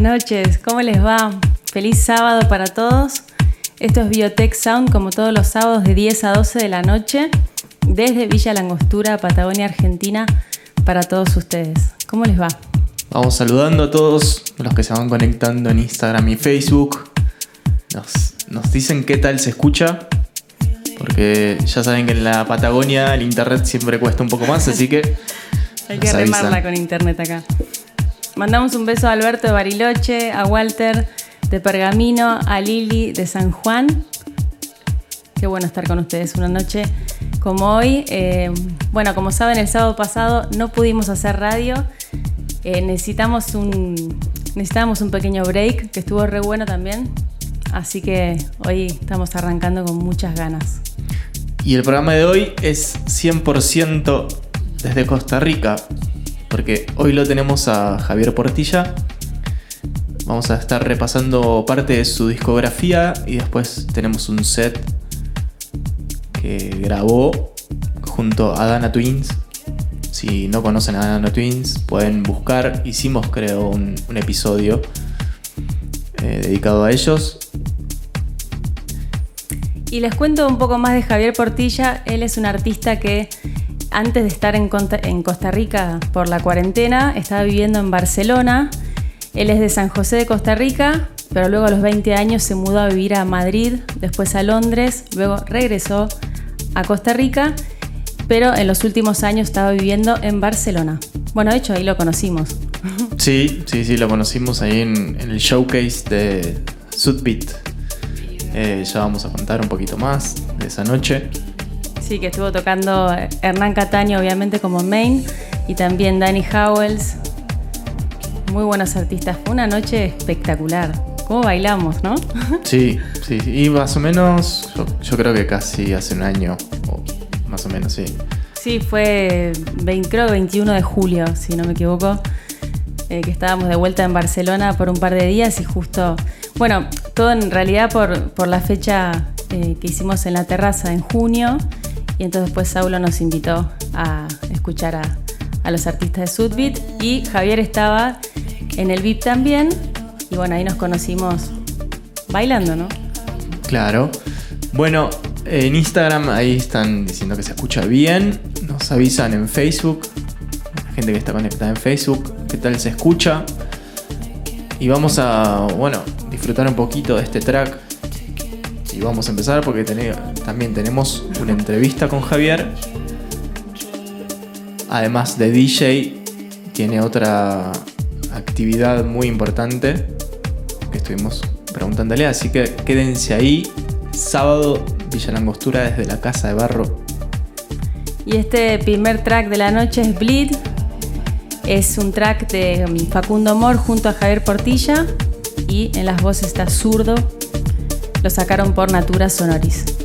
Buenas noches, ¿cómo les va? Feliz sábado para todos. Esto es Biotech Sound como todos los sábados de 10 a 12 de la noche desde Villa Langostura, Patagonia, Argentina, para todos ustedes. ¿Cómo les va? Vamos saludando a todos los que se van conectando en Instagram y Facebook. Nos, nos dicen qué tal se escucha. Porque ya saben que en la Patagonia el internet siempre cuesta un poco más, así que. Hay que remarla con internet acá. Mandamos un beso a Alberto de Bariloche, a Walter de Pergamino, a Lili de San Juan. Qué bueno estar con ustedes una noche como hoy. Eh, bueno, como saben, el sábado pasado no pudimos hacer radio. Eh, necesitamos un, necesitábamos un pequeño break, que estuvo re bueno también. Así que hoy estamos arrancando con muchas ganas. Y el programa de hoy es 100% desde Costa Rica. Porque hoy lo tenemos a Javier Portilla. Vamos a estar repasando parte de su discografía y después tenemos un set que grabó junto a Dana Twins. Si no conocen a Dana Twins, pueden buscar. Hicimos, creo, un, episodio eh, dedicado a ellos. Y les cuento un poco más de Javier Portilla. Él es un artista que antes de estar en, Costa Rica por la cuarentena, estaba viviendo en Barcelona. Él es de San José de Costa Rica, pero luego a los 20 años se mudó a vivir a Madrid, después a Londres, luego regresó a Costa Rica, pero en los últimos años estaba viviendo en Barcelona. Bueno, de hecho ahí lo conocimos. Sí, sí, sí, lo conocimos ahí en, en el showcase de Sudbeat. Eh, ya vamos a contar un poquito más de esa noche. Sí, que estuvo tocando Hernán Cataño, obviamente, como main, y también Danny Howells. Muy buenos artistas. Fue una noche espectacular. ¿Cómo bailamos, no? Sí, sí, sí. Y más o menos, yo, yo creo que casi hace un año, o más o menos, sí. Sí, fue 20, creo 21 de julio, si no me equivoco, eh, que estábamos de vuelta en Barcelona por un par de días y justo, bueno, todo en realidad por, por la fecha eh, que hicimos en la terraza en junio y entonces después Saulo nos invitó a escuchar a, a los artistas de Sudbeat y Javier estaba en el VIP también y bueno, ahí nos conocimos bailando, ¿no? Claro. Bueno, en Instagram ahí están diciendo que se escucha bien. Nos avisan en Facebook. La gente que está conectada en Facebook. ¿Qué tal se escucha? Y vamos a, bueno, disfrutar un poquito de este track. Y vamos a empezar porque también tenemos una entrevista con Javier. Además de DJ, tiene otra actividad muy importante que estuvimos preguntándole. Así que quédense ahí. Sábado, Villa Langostura desde la Casa de Barro. Y este primer track de la noche es Bleed. Es un track de Facundo Mor junto a Javier Portilla. Y en las voces está Zurdo. Lo sacaron por Natura Sonoris.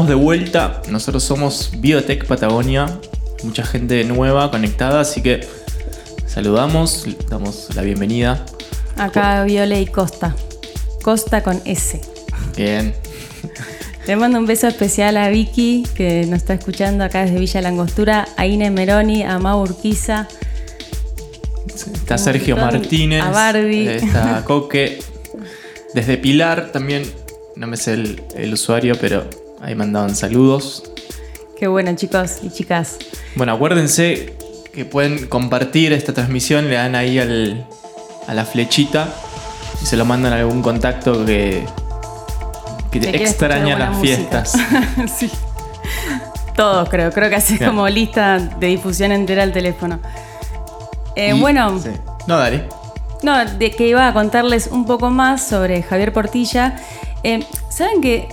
Estamos de vuelta. Nosotros somos Biotech Patagonia. Mucha gente nueva conectada, así que saludamos, damos la bienvenida. Acá Viole y Costa. Costa con S. Bien. Le mando un beso especial a Vicky, que nos está escuchando acá desde Villa Langostura, a Ine Meroni, a Mau Urquiza, Está Sergio. Martínez. A Barbie. Está Coque. Desde Pilar también. No me sé el, el usuario, pero ahí mandaban saludos. Qué bueno, chicos y chicas. Bueno, acuérdense que pueden compartir esta transmisión, le dan ahí al, a la flechita y se lo mandan a algún contacto que, que extraña las fiestas. sí. Todos creo, creo que así Bien. como lista de difusión entera al teléfono. Eh, Y- bueno, sí. No, dale. no, de que iba a contarles un poco más sobre Javier Portilla. Eh, Saben que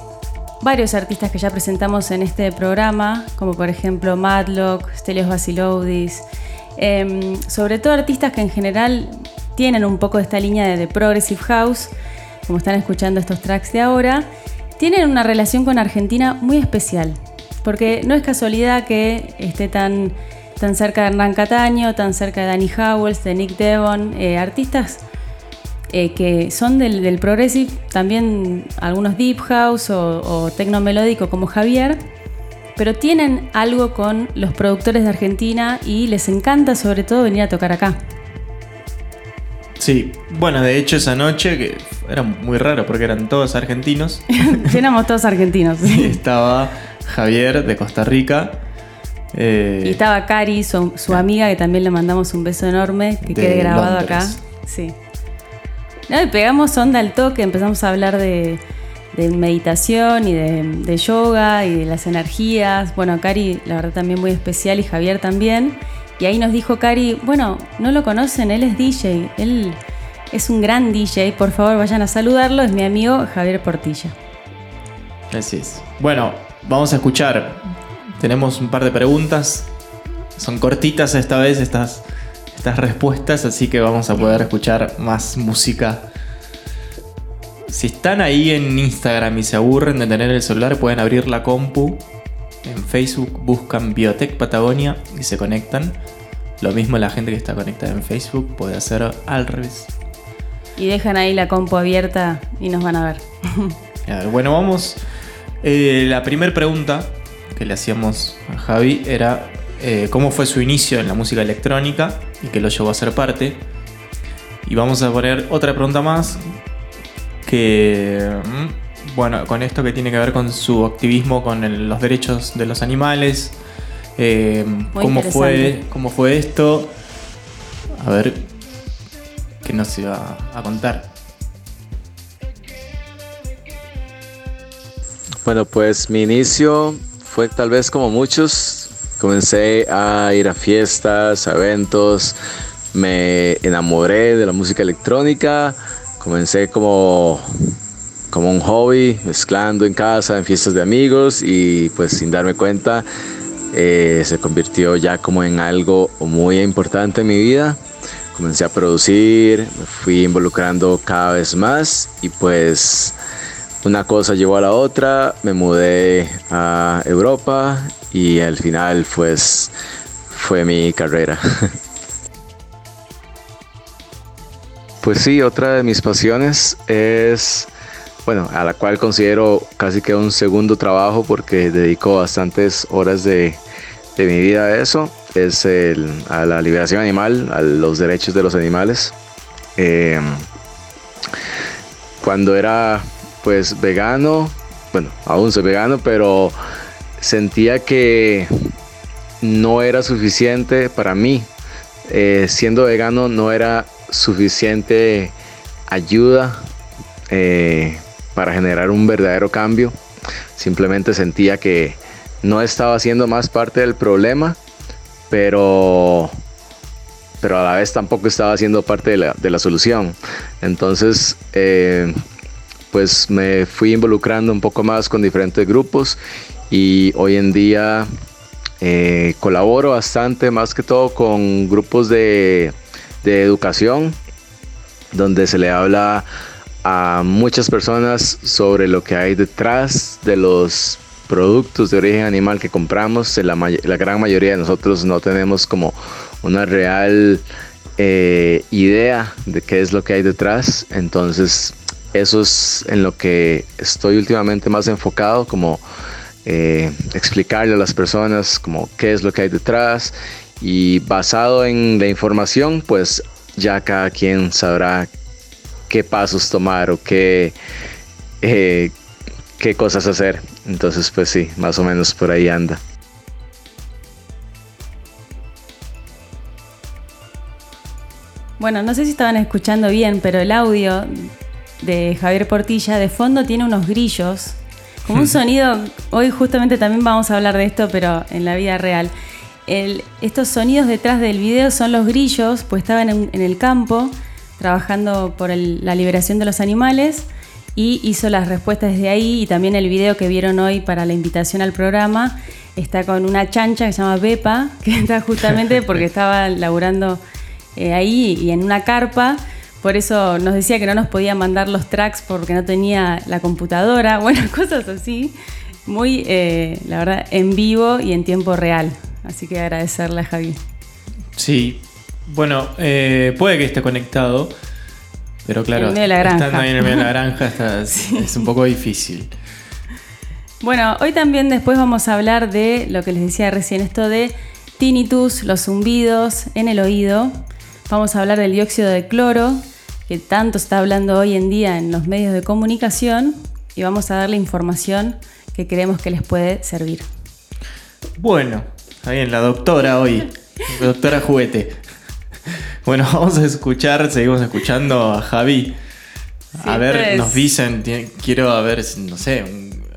varios artistas que ya presentamos en este programa, como por ejemplo Madlock, Stelios Basiloudis, eh, sobre todo artistas que en general tienen un poco de esta línea de, de Progressive House, como están escuchando estos tracks de ahora, tienen una relación con Argentina muy especial. Porque no es casualidad que esté tan, tan cerca de Hernán Cataño, tan cerca de Danny Howells, de Nick Devon, eh, artistas eh, que son del, del progressive, también algunos deep house o, o tecno melódico como Javier, pero tienen algo con los productores de Argentina y les encanta sobre todo venir a tocar acá. Sí, bueno, de hecho esa noche, que era muy raro porque eran todos argentinos, Éramos todos argentinos. estaba Javier de Costa Rica. eh, Y estaba Cari, su, su amiga, que también le mandamos un beso enorme, que De quede grabado Londres. acá. Sí. Pegamos onda al toque, empezamos a hablar de, de meditación y de, de yoga y de las energías. Bueno, Cari, la verdad, también muy especial y Javier también. Y ahí nos dijo Cari, bueno, no lo conocen, él es DJ, él es un gran DJ, por favor vayan a saludarlo, es mi amigo Javier Portilla. Así es. Bueno, vamos a escuchar. Tenemos un par de preguntas. Son cortitas esta vez estas, estas respuestas, así que vamos a poder escuchar más música. Si están ahí en Instagram y se aburren de tener el celular, pueden abrir la compu. En Facebook buscan Biotech Patagonia y se conectan. Lo mismo la gente que está conectada en Facebook puede hacer al revés. Y dejan ahí la compu abierta y nos van a ver. A ver, bueno, vamos. Eh, la primera pregunta que le hacíamos a Javi era eh, cómo fue su inicio en la música electrónica y que lo llevó a ser parte. Y vamos a poner otra pregunta más que, mm, bueno, con esto que tiene que ver con su activismo con el- los derechos de los animales. eh, cómo, fue. ¿Cómo fue esto? A ver qué nos iba a contar. Bueno, pues mi inicio fue tal vez como muchos. Comencé a ir a fiestas, a eventos, me enamoré de la música electrónica, comencé como, como un hobby, mezclando en casa, en fiestas de amigos y pues sin darme cuenta eh, se convirtió ya como en algo muy importante en mi vida. Comencé a producir, me fui involucrando cada vez más y pues una cosa llevó a la otra, me mudé a Europa y al final pues fue mi carrera. Pues sí, otra de mis pasiones es, bueno, a la cual considero casi que un segundo trabajo porque dedico bastantes horas de, de mi vida a eso, es el- a la liberación animal, a los derechos de los animales. Eh, cuando era pues vegano, bueno, aún soy vegano, pero sentía que no era suficiente para mí. Eh, siendo vegano no era suficiente ayuda eh, para generar un verdadero cambio. Simplemente sentía que no estaba siendo más parte del problema, pero pero a la vez tampoco estaba siendo parte de la, de la solución. Entonces, eh, pues me fui involucrando un poco más con diferentes grupos y hoy en día eh, colaboro bastante, más que todo con grupos de, de educación, donde se le habla a muchas personas sobre lo que hay detrás de los productos de origen animal que compramos, la, la gran mayoría de nosotros no tenemos como una real eh, idea de qué es lo que hay detrás. Entonces, eso es en lo que estoy últimamente más enfocado, como eh, explicarle a las personas como qué es lo que hay detrás y basado en la información, pues ya cada quien sabrá qué pasos tomar o qué, eh, qué cosas hacer. Entonces, pues sí, más o menos por ahí anda. Bueno, no sé si estaban escuchando bien, pero el audio de Javier Portilla de fondo tiene unos grillos, como un sonido, hoy justamente también vamos a hablar de esto, pero en la vida real. estos sonidos detrás del video son los grillos, pues estaban en, el campo trabajando por la liberación de los animales y hizo las respuestas desde ahí y también el video que vieron hoy para la invitación al programa está con una chancha que se llama Pepa, que está justamente porque estaba laburando eh, ahí y en una carpa. Por eso nos decía que no nos podía mandar los tracks porque no tenía la computadora. Bueno, cosas así. Muy, eh, la verdad, en vivo y en tiempo real. Así que agradecerle a Javi. Sí. Bueno, eh, puede que esté conectado. Pero claro, en la granja. estando ahí en el medio de la granja es un poco difícil. Bueno, hoy también después vamos a hablar de lo que les decía recién, esto de tinnitus, los zumbidos en el oído. Vamos a hablar del dióxido de cloro, que tanto está hablando hoy en día en los medios de comunicación, y vamos a darle información que creemos que les puede servir. Bueno, está bien, la doctora hoy, doctora juguete. Bueno, vamos a escuchar, seguimos escuchando a Javi. a ver, pues. nos dicen, quiero a ver, no sé,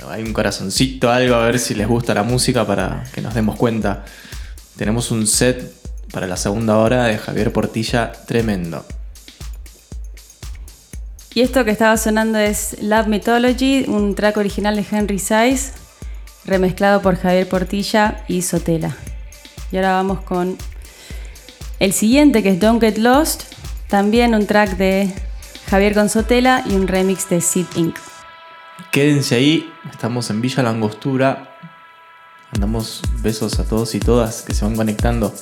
hay un corazoncito, algo, a ver si les gusta la música para que nos demos cuenta. Tenemos un set para la segunda hora de Javier Portilla, tremendo. Y esto que estaba sonando es Love Mythology, un track original de Henry Size, remezclado por Javier Portilla y Sotela. Y ahora vamos con el siguiente que es Don't Get Lost, también un track de Javier Sotela y un remix de Sid Inc. Quédense ahí, estamos en Villa Langostura. Mandamos besos a todos y todas que se van conectando.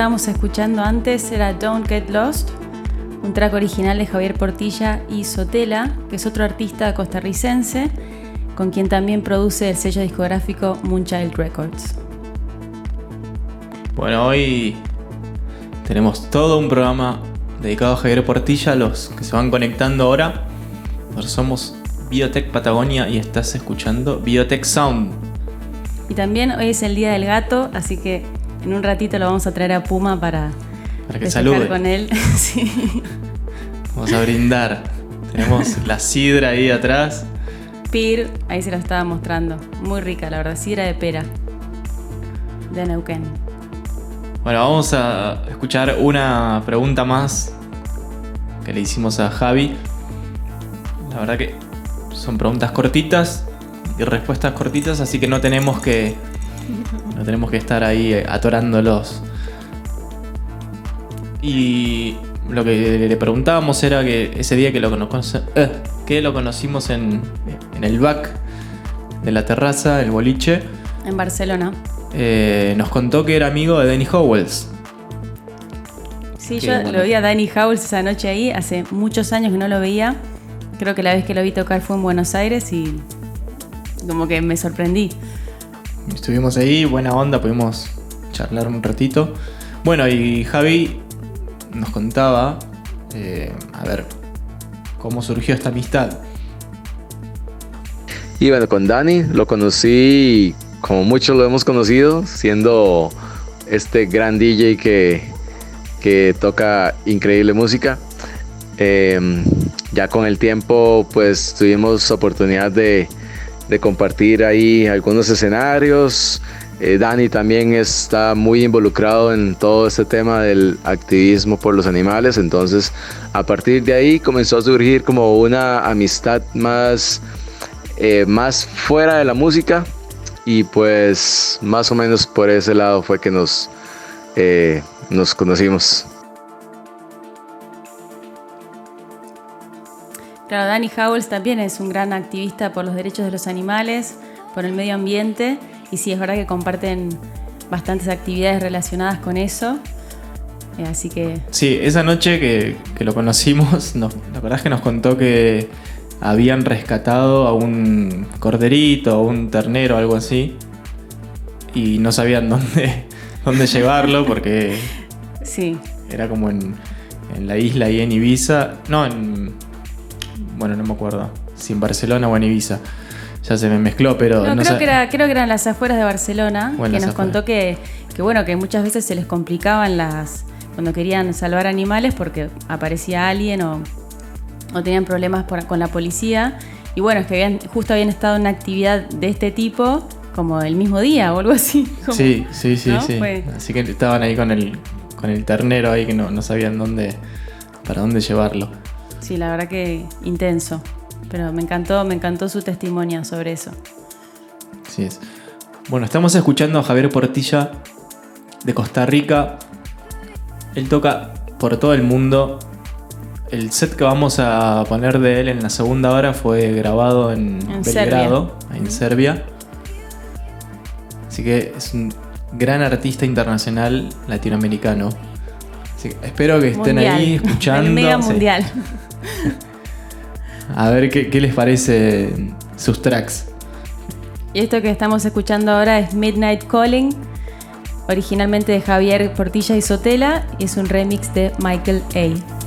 Estábamos escuchando antes era Don't Get Lost, un track original de Javier Portilla y Sotela, que es otro artista costarricense, con quien también produce el sello discográfico Moonchild Records. Bueno, hoy tenemos todo un programa dedicado a Javier Portilla, los que se van conectando ahora. Nosotros somos Biotech Patagonia y estás escuchando Biotech Sound. Y también hoy es el Día del Gato, así que en un ratito lo vamos a traer a Puma para, Para que festejar salude. con él. Sí. Vamos a brindar. Tenemos la sidra ahí atrás. Pir, ahí se lo estaba mostrando. Muy rica, la verdad. Sidra de pera. De Neuquén. Bueno, vamos a escuchar una pregunta más que le hicimos a Javi. La verdad que son preguntas cortitas y respuestas cortitas, así que no tenemos que no tenemos que estar ahí eh, atorándolos. Y lo que le preguntábamos era que ese día que lo, conoce- eh, que lo conocimos en, en el back de la terraza, el boliche, En Barcelona. eh, nos contó que era amigo de Danny Howells. Sí, yo bueno. lo vi a Danny Howells esa noche ahí. Hace muchos años que no lo veía. Creo que la vez que lo vi tocar fue en Buenos Aires y como que me sorprendí. Estuvimos ahí, buena onda, pudimos charlar un ratito. Bueno, y Javi nos contaba, eh, a ver, cómo surgió esta amistad. Y bueno, con Dani lo conocí como muchos lo hemos conocido, siendo este gran DJ que, que toca increíble música. Eh, ya con el tiempo pues tuvimos oportunidad de, de compartir ahí algunos escenarios. Eh, Dani también está muy involucrado en todo este tema del activismo por los animales, entonces a partir de ahí comenzó a surgir como una amistad más eh, más fuera de la música y pues más o menos por ese lado fue que nos, eh, nos conocimos. Claro, Danny Howells también es un gran activista por los derechos de los animales, por el medio ambiente, y sí, es verdad que comparten bastantes actividades relacionadas con eso. Eh, así que Sí, esa noche que, que lo conocimos, nos, la verdad es que nos contó que habían rescatado a un corderito, a un ternero, algo así, y no sabían dónde, dónde llevarlo porque sí, Era como en, en la isla y en Ibiza. No, en. Bueno, no me acuerdo. Si en Barcelona o en Ibiza. Ya se me mezcló, pero. No, no creo, que era, creo que eran las afueras de Barcelona, Bueno, que nos contó que, que, bueno, que muchas veces se les complicaban las. cuando querían salvar animales porque aparecía alguien o, o tenían problemas por- con la policía. Y bueno, es que habían, justo habían estado en una actividad de este tipo como el mismo día o algo así. como- Sí, sí, sí, ¿no? sí. Fue- Así que estaban ahí con el, con el ternero ahí que no, no sabían dónde. para dónde llevarlo. Sí, la verdad que intenso. Pero me encantó, me encantó su testimonio sobre eso. Así es. Bueno, estamos escuchando a Javier Portilla de Costa Rica. Él toca por todo el mundo. El set que vamos a poner de él en la segunda hora fue grabado en, En Belgrado, en Serbia. Así que es un gran artista internacional latinoamericano. Así que espero que estén Mundial. ahí escuchando. El mega Sí. A ver qué, qué les parece sus tracks. Y esto que estamos escuchando ahora es Midnight Calling, originalmente de Javier Portilla y Sotela, y es un remix de Michael A.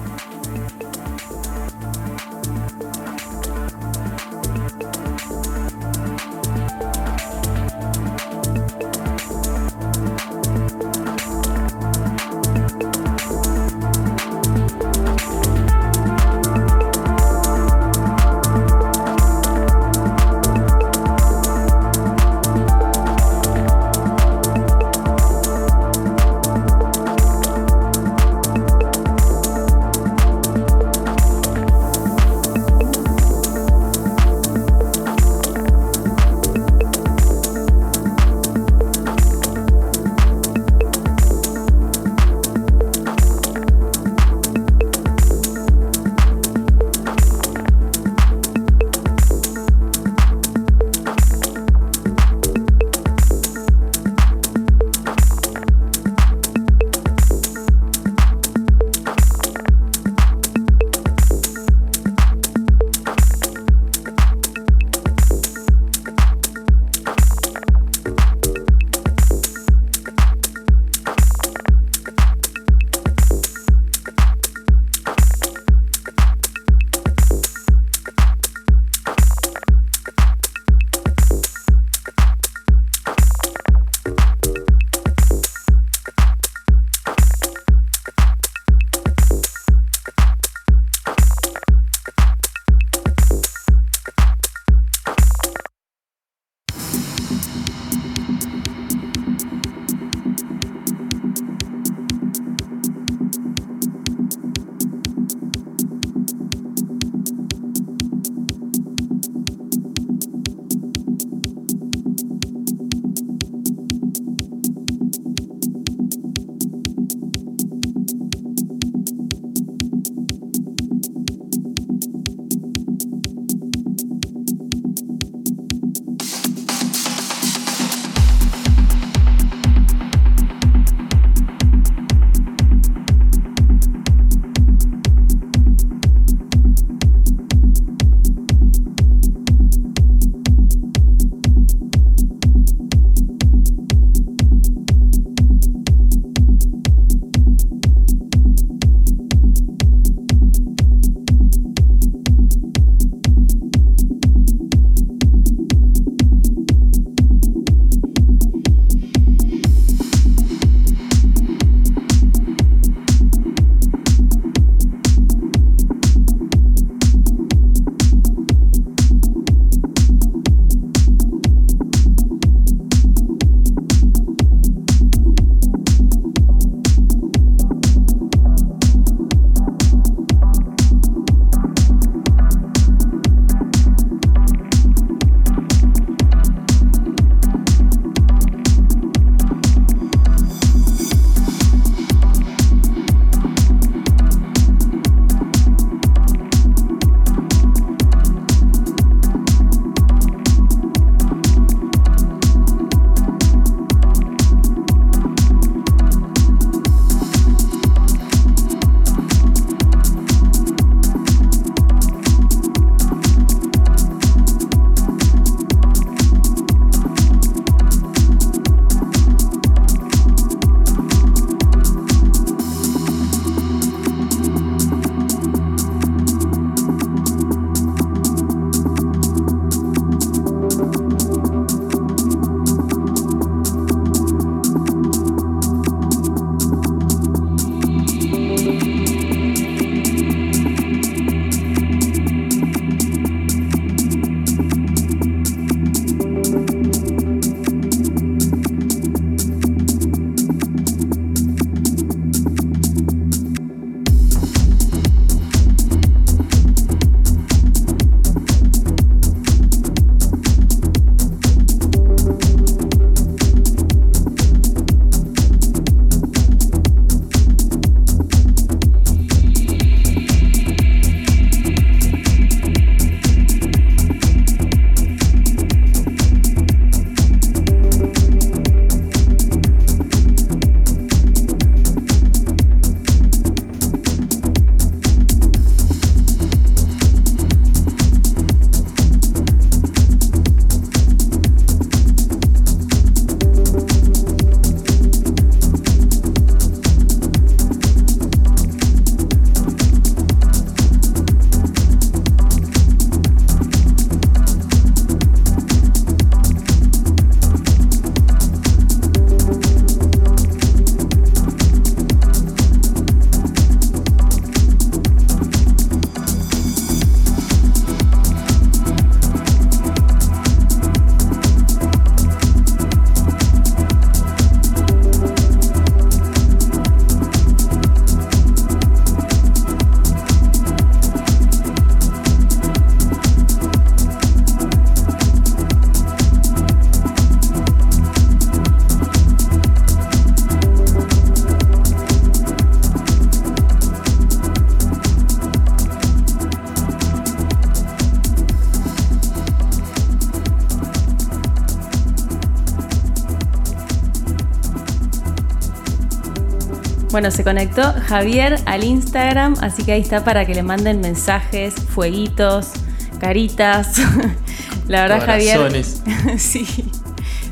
Bueno, se conectó Javier al Instagram, así que ahí está para que le manden mensajes, fueguitos, caritas. La verdad, Corazones. Javier. sí.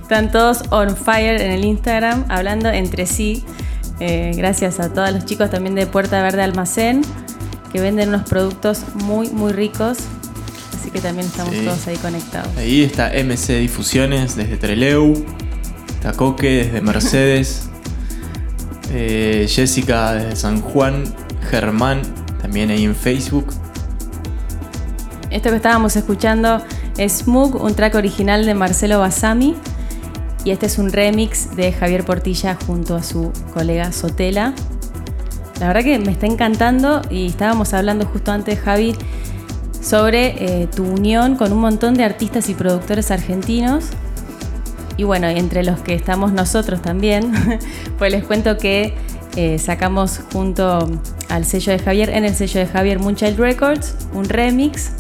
Están todos on fire en el Instagram, hablando entre sí. Eh, gracias a todos los chicos también de Puerta Verde Almacén, que venden unos productos muy, muy ricos. Así que también estamos Sí. todos ahí conectados. Ahí está MC Difusiones desde Treleu. Está Coque desde Mercedes. eh, Jessica desde San Juan. Germán también ahí en Facebook. Esto que estábamos escuchando es Smug, un track original de Marcelo Basami. Y este es un remix de Javier Portilla junto a su colega Sotela. La verdad que me está encantando y estábamos hablando justo antes, Javi, sobre eh, tu unión con un montón de artistas y productores argentinos. Y bueno, entre los que estamos nosotros también, pues les cuento que eh, sacamos junto al sello de Javier, en el sello de Javier Moonchild Records, un remix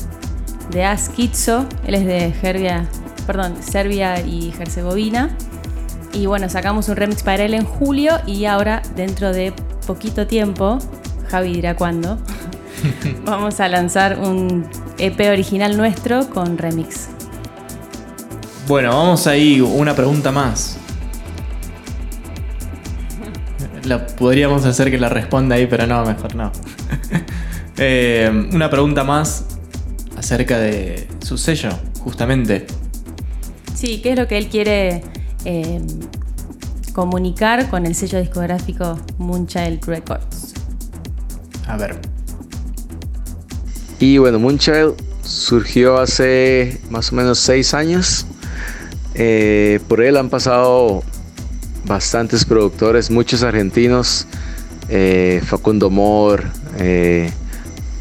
de Askitzo, él es de Serbia, perdón, Serbia y Herzegovina. Y bueno, sacamos un remix para él en julio y ahora dentro de poquito tiempo, Javi dirá cuándo, vamos a lanzar un EP original nuestro con remix. Bueno, vamos ahí, una pregunta más. La podríamos hacer que la responda ahí, pero no, mejor no. Eh, una pregunta más acerca de su sello, justamente. Sí, ¿qué es lo que él quiere eh, comunicar con el sello discográfico Moonchild Records? A ver. Y bueno, Moonchild surgió hace más o menos seis años. Eh, por él han pasado bastantes productores, muchos argentinos, eh, Facundo Mor, eh,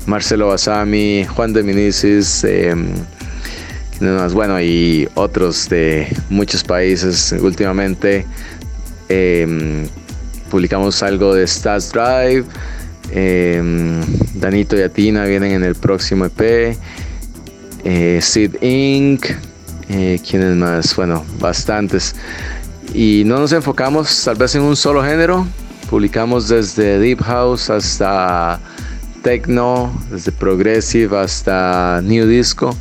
Marcelo Basami, Juan de Minicis, bueno, y otros de muchos países. Últimamente publicamos algo de Stats Drive. Danito y Atina vienen en el próximo EP. Sid Inc. eh, ¿Quiénes más? Bueno, bastantes. Y no nos enfocamos tal vez en un solo género. Publicamos desde Deep House hasta Techno, desde Progressive hasta New Disco.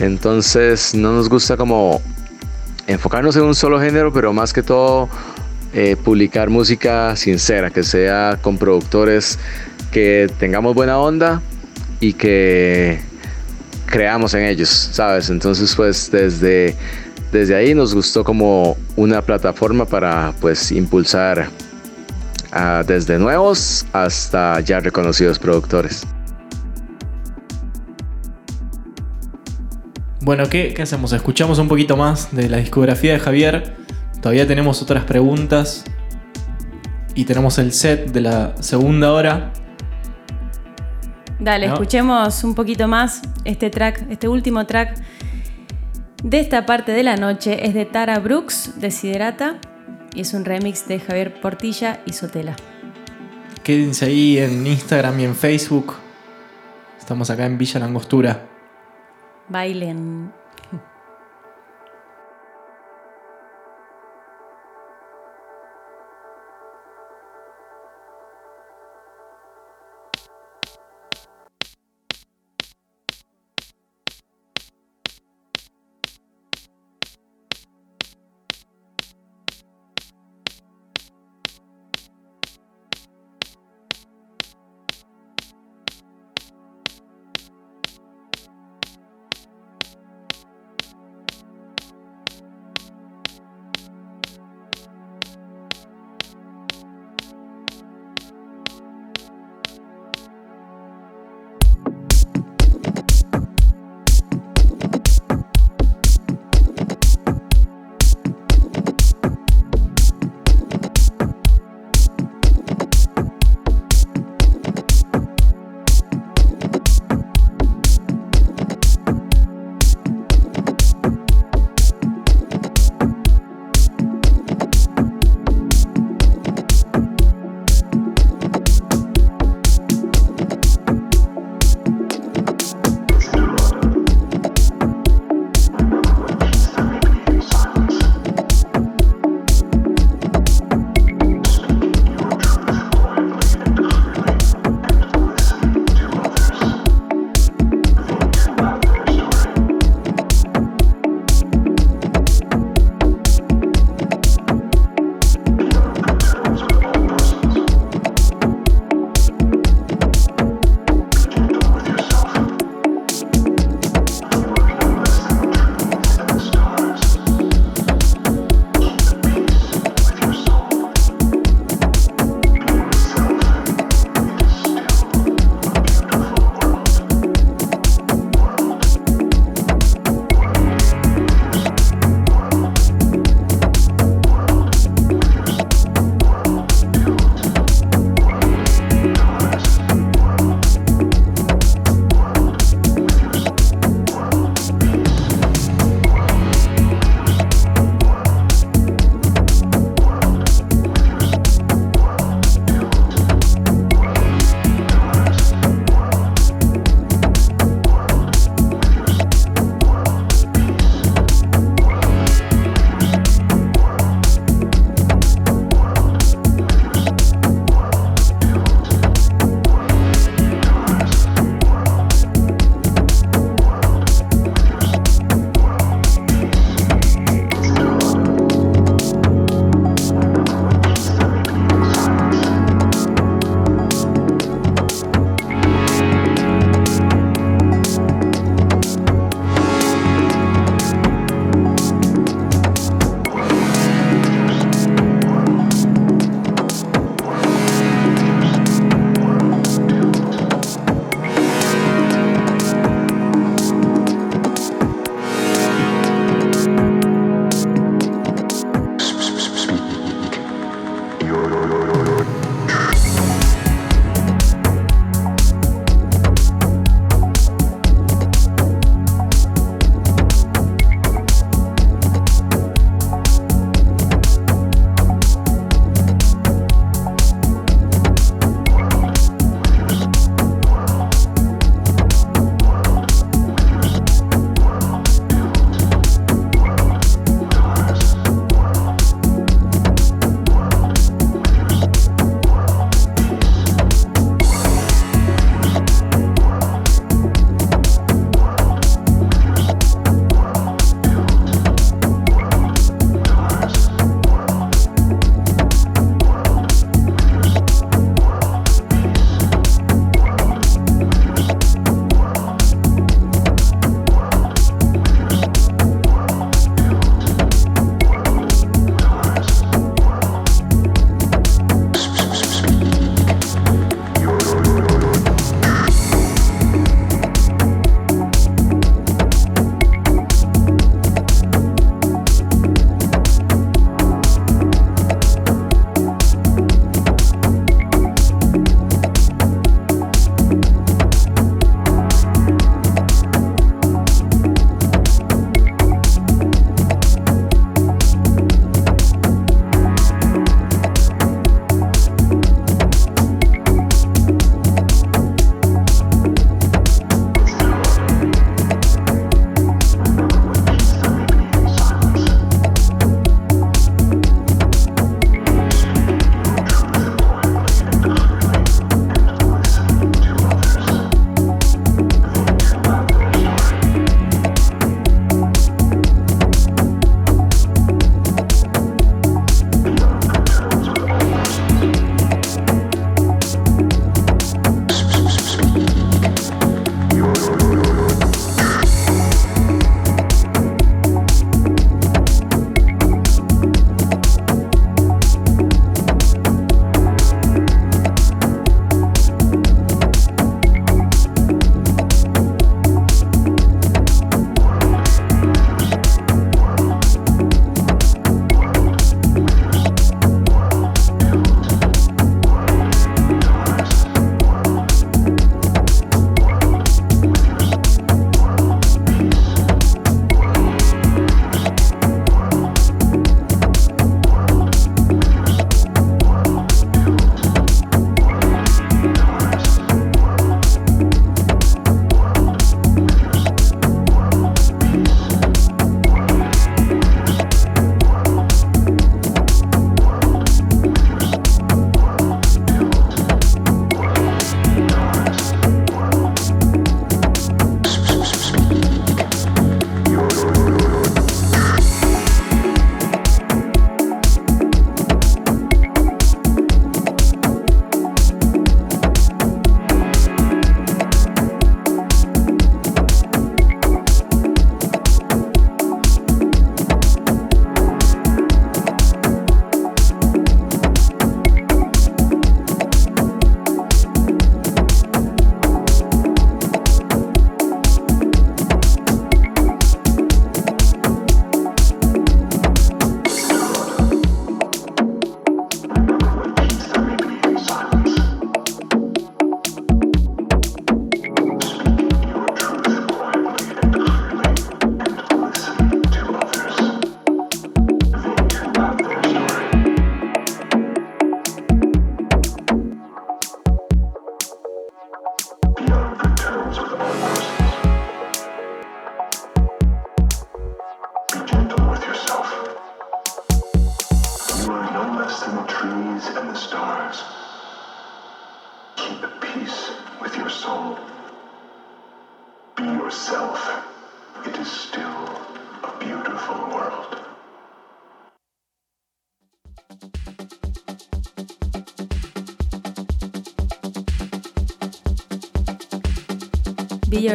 Entonces no nos gusta como enfocarnos en un solo género, pero más que todo eh, publicar música sincera, que sea con productores que tengamos buena onda y que creamos en ellos, ¿sabes? Entonces pues desde, desde ahí nos gustó como una plataforma para pues impulsar a desde nuevos hasta ya reconocidos productores. Bueno, ¿qué, qué hacemos? Escuchamos un poquito más de la discografía de Javier. Todavía tenemos otras preguntas. Y tenemos el set de la segunda hora. Dale, ¿No? escuchemos un poquito más este track, este último track de esta parte de la noche. Es de Tara Brooks, de Siderata, y es un remix de Javier Portilla y Sotela. Quédense ahí en Instagram y en Facebook. Estamos acá en Villa Langostura. Bailen.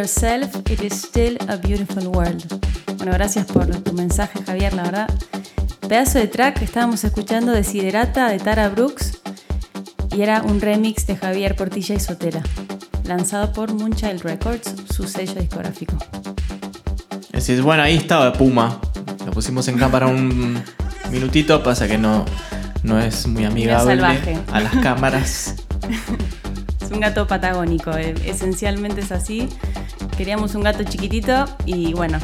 Yourself, it is still a beautiful world. Bueno, gracias por tu mensaje, Javier, la verdad. Pedazo de track que estábamos escuchando Desiderata de Tara Brooks y era un remix de Javier Portilla y Sotera, lanzado por Moonchild Records, su sello discográfico. Así es, bueno, ahí estaba Puma. Lo pusimos en cámara un minutito, pasa que no, no es muy amigable salvaje. a las cámaras. Es un gato patagónico, eh, esencialmente es así. Queríamos un gato chiquitito y bueno,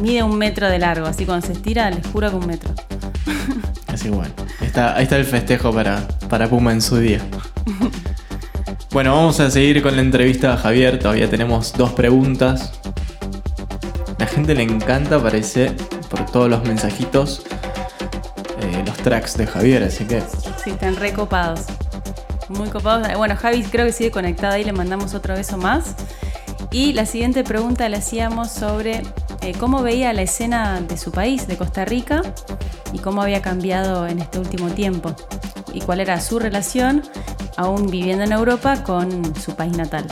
mide un metro de largo, así cuando se estira, les juro que un metro. Así bueno. Ahí está, ahí está el festejo para, para Puma en su día. Bueno, vamos a seguir con la entrevista a Javier. Todavía tenemos dos preguntas. La gente le encanta, parece, por todos los mensajitos, eh, los tracks de Javier, así que Sí, están recopados. Muy copados. Bueno, Javi creo que sigue conectada ahí, le mandamos otro beso más. Y la siguiente pregunta la hacíamos sobre eh, cómo veía la escena de su país, de Costa Rica, y cómo había cambiado en este último tiempo. Y cuál era su relación, aún viviendo en Europa, con su país natal.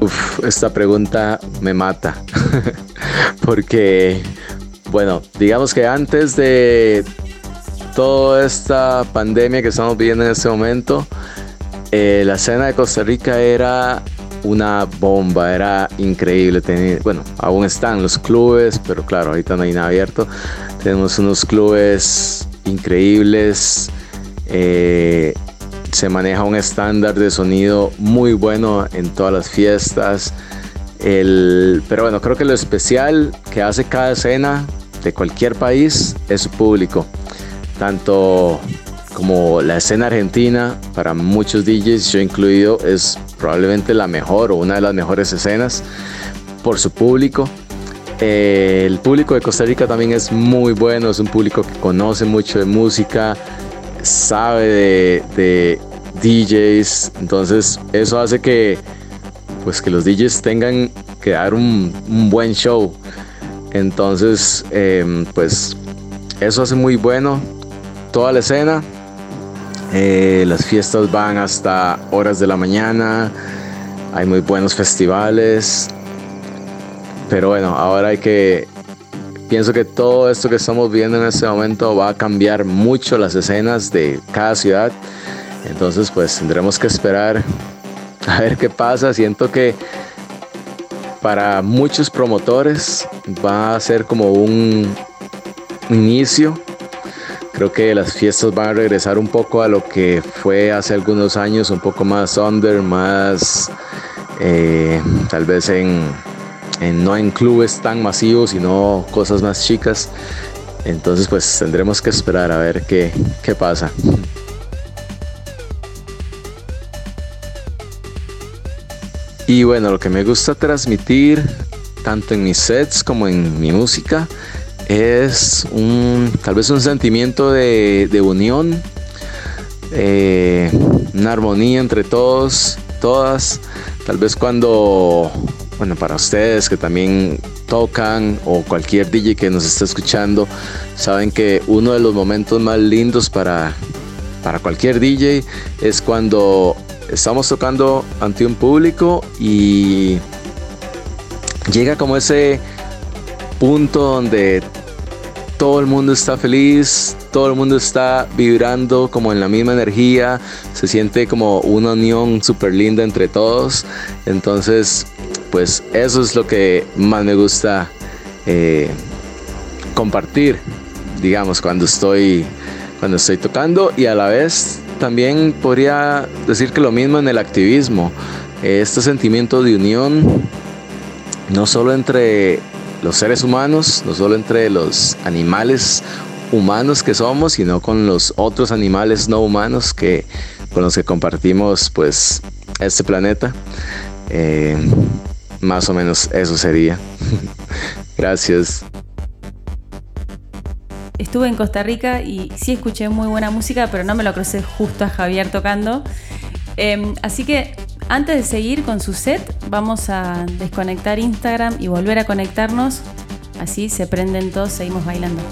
Uf, esta pregunta me mata. Porque, bueno, digamos que antes de toda esta pandemia que estamos viviendo en este momento, eh, la escena de Costa Rica era una bomba, era increíble. Bueno, aún están los clubes, pero claro, ahorita no hay nada abierto. Tenemos unos clubes increíbles. eh, se maneja un estándar de sonido muy bueno en todas las fiestas. El- pero bueno, creo que lo especial que hace cada escena de cualquier país es su público. Tanto como la escena argentina, para muchos DJs, yo incluido, es probablemente la mejor o una de las mejores escenas por su público. Eh, el público de Costa Rica también es muy bueno, es un público que conoce mucho de música, sabe de, DJs, entonces eso hace que pues que los DJs tengan que dar un, un buen show. Entonces, em, pues eso hace muy bueno toda la escena. Eh, las fiestas van hasta horas de la mañana. Hay muy buenos festivales. Pero bueno, ahora hay que... Pienso que todo esto que estamos viendo en este momento va a cambiar mucho las escenas de cada ciudad. Entonces pues tendremos que esperar a ver qué pasa. Siento que para muchos promotores va a ser como un inicio. Creo que las fiestas van a regresar un poco a lo que fue hace algunos años, un poco más under, más eh, tal vez en, en- no en clubes tan masivos, sino cosas más chicas. Entonces pues tendremos que esperar a ver qué, qué pasa. Y bueno, lo que me gusta transmitir, tanto en mis sets como en mi música, es un, tal vez un sentimiento de, de unión, eh, una armonía entre todos, todas. Tal vez cuando, bueno, para ustedes que también tocan o cualquier DJ que nos esté escuchando, saben que uno de los momentos más lindos para, para cualquier DJ es cuando estamos tocando ante un público y llega como ese punto donde todo el mundo está feliz, todo el mundo está vibrando como en la misma energía, se siente como una unión súper linda entre todos. Entonces, pues eso es lo que más me gusta eh, compartir, digamos, cuando estoy, cuando estoy tocando y a la vez también podría decir que lo mismo en el activismo, este sentimiento de unión, no solo entre los seres humanos, no solo entre los animales humanos que somos, sino con los otros animales no humanos que con los que compartimos pues este planeta. Eh, más o menos eso sería. Gracias. Estuve en Costa Rica y sí escuché muy buena música, pero no me lo crucé justo a Javier tocando. Eh, así que Antes de seguir con su set, vamos a desconectar Instagram y volver a conectarnos. Así se prenden todos, seguimos bailando.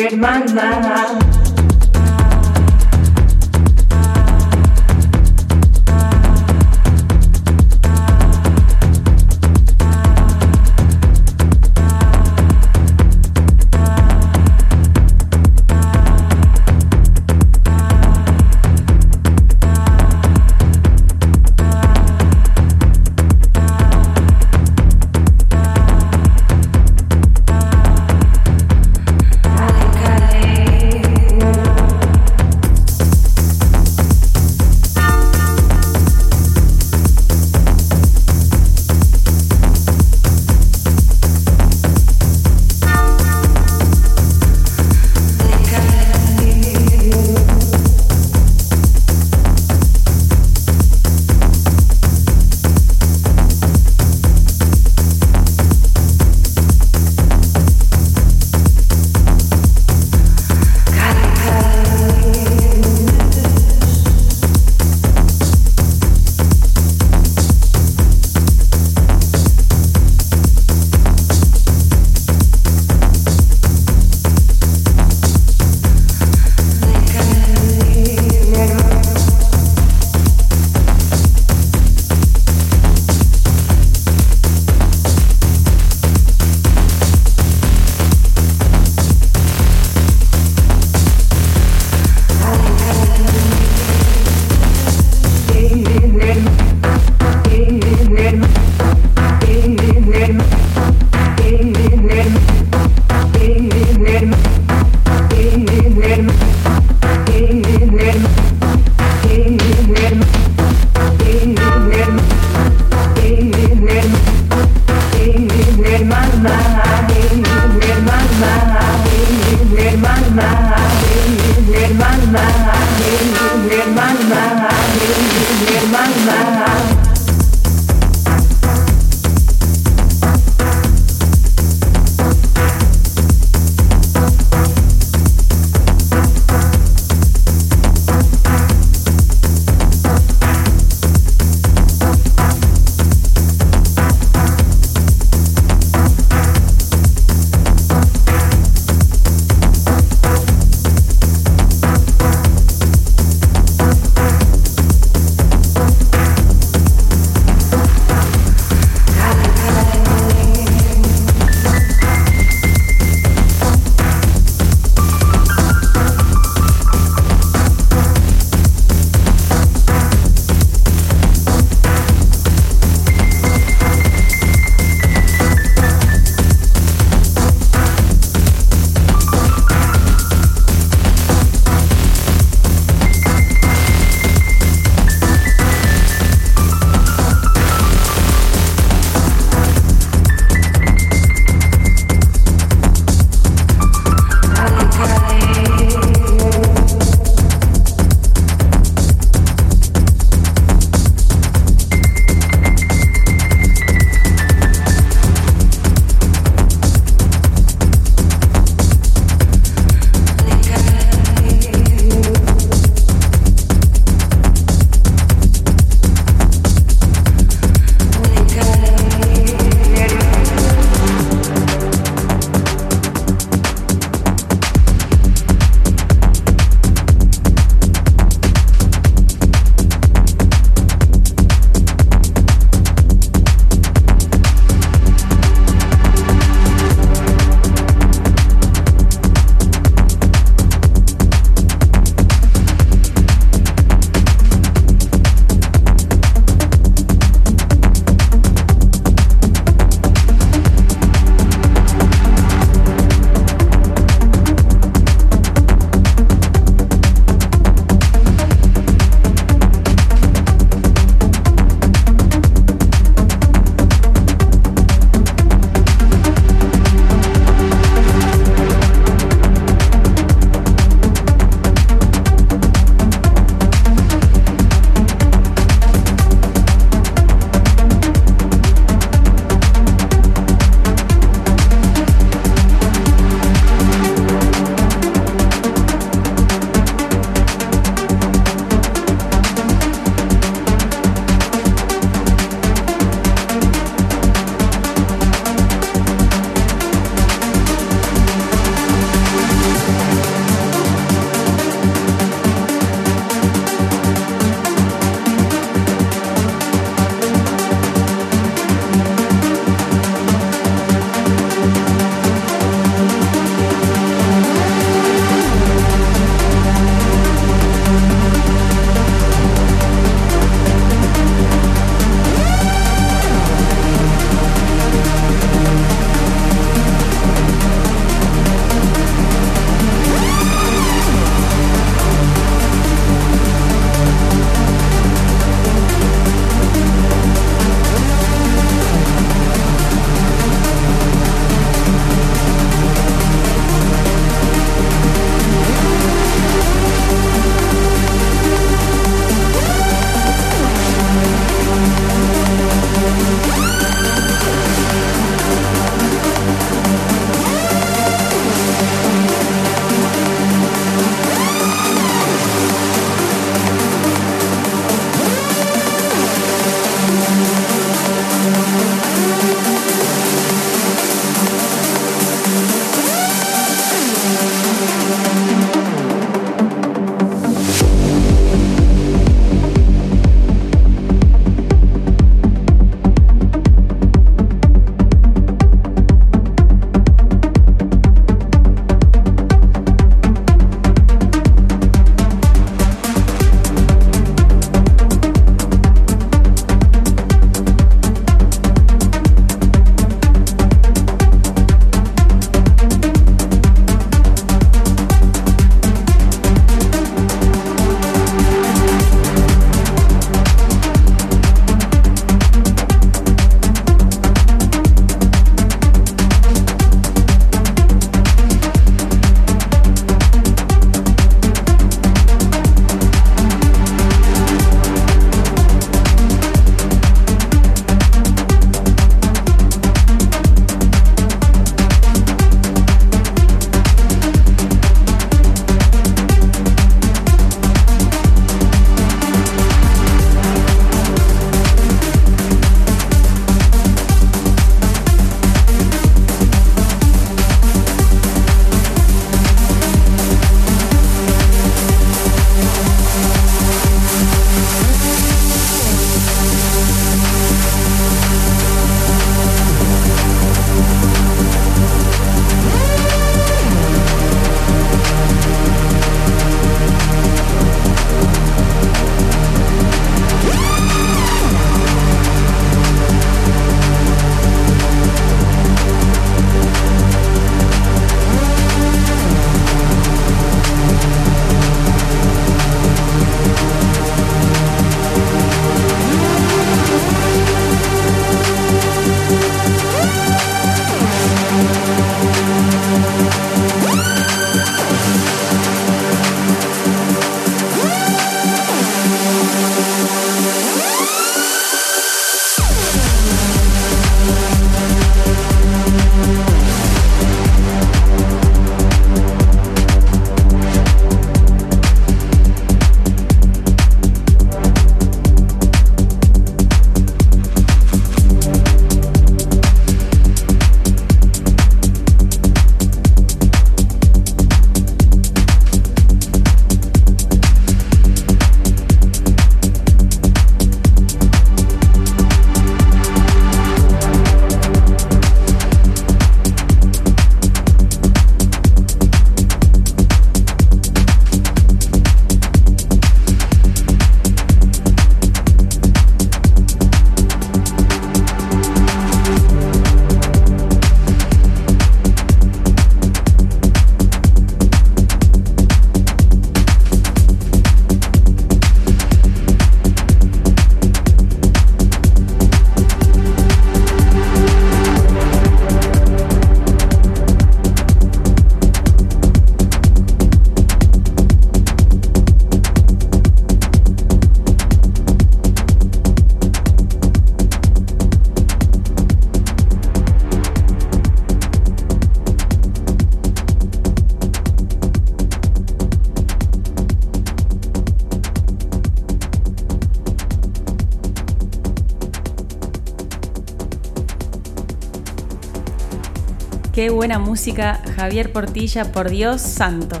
Buena música, Javier Portilla, por Dios santo.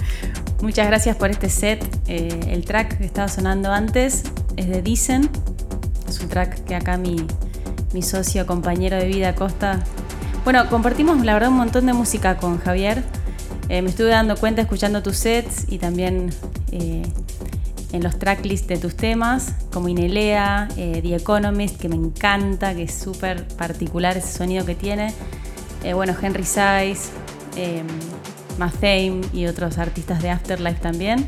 Muchas gracias por este set. Eh, el track que estaba sonando antes es de Dicen. Es un track que acá mi, mi socio, compañero de vida, Costa. Bueno, compartimos la verdad un montón de música con Javier. Eh, me estuve dando cuenta escuchando tus sets y también eh, en los tracklists de tus temas, como Inelea, The Economist, que me encanta, que es súper particular ese sonido que tiene. Bueno, Henry Size, eh, y otros artistas de Afterlife también.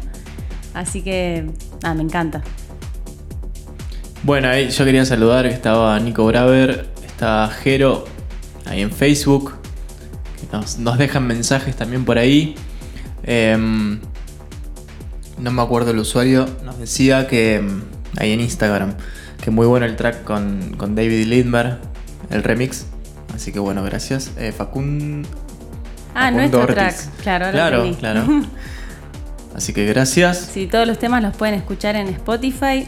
Así que, nada, me encanta. Bueno, ahí yo quería saludar estaba Nico Braver, está Jero ahí en Facebook. Nos, dejan mensajes también por ahí. Em, no me acuerdo el usuario. Nos decía que em, ahí en Instagram que muy bueno el track con, con David Lindbergh, el remix. Así que bueno, gracias. Eh, Facun- Ah, Facundo nuestro Ortiz. track, claro, Claro, claro. Así que gracias. Sí, todos los temas los pueden escuchar en Spotify.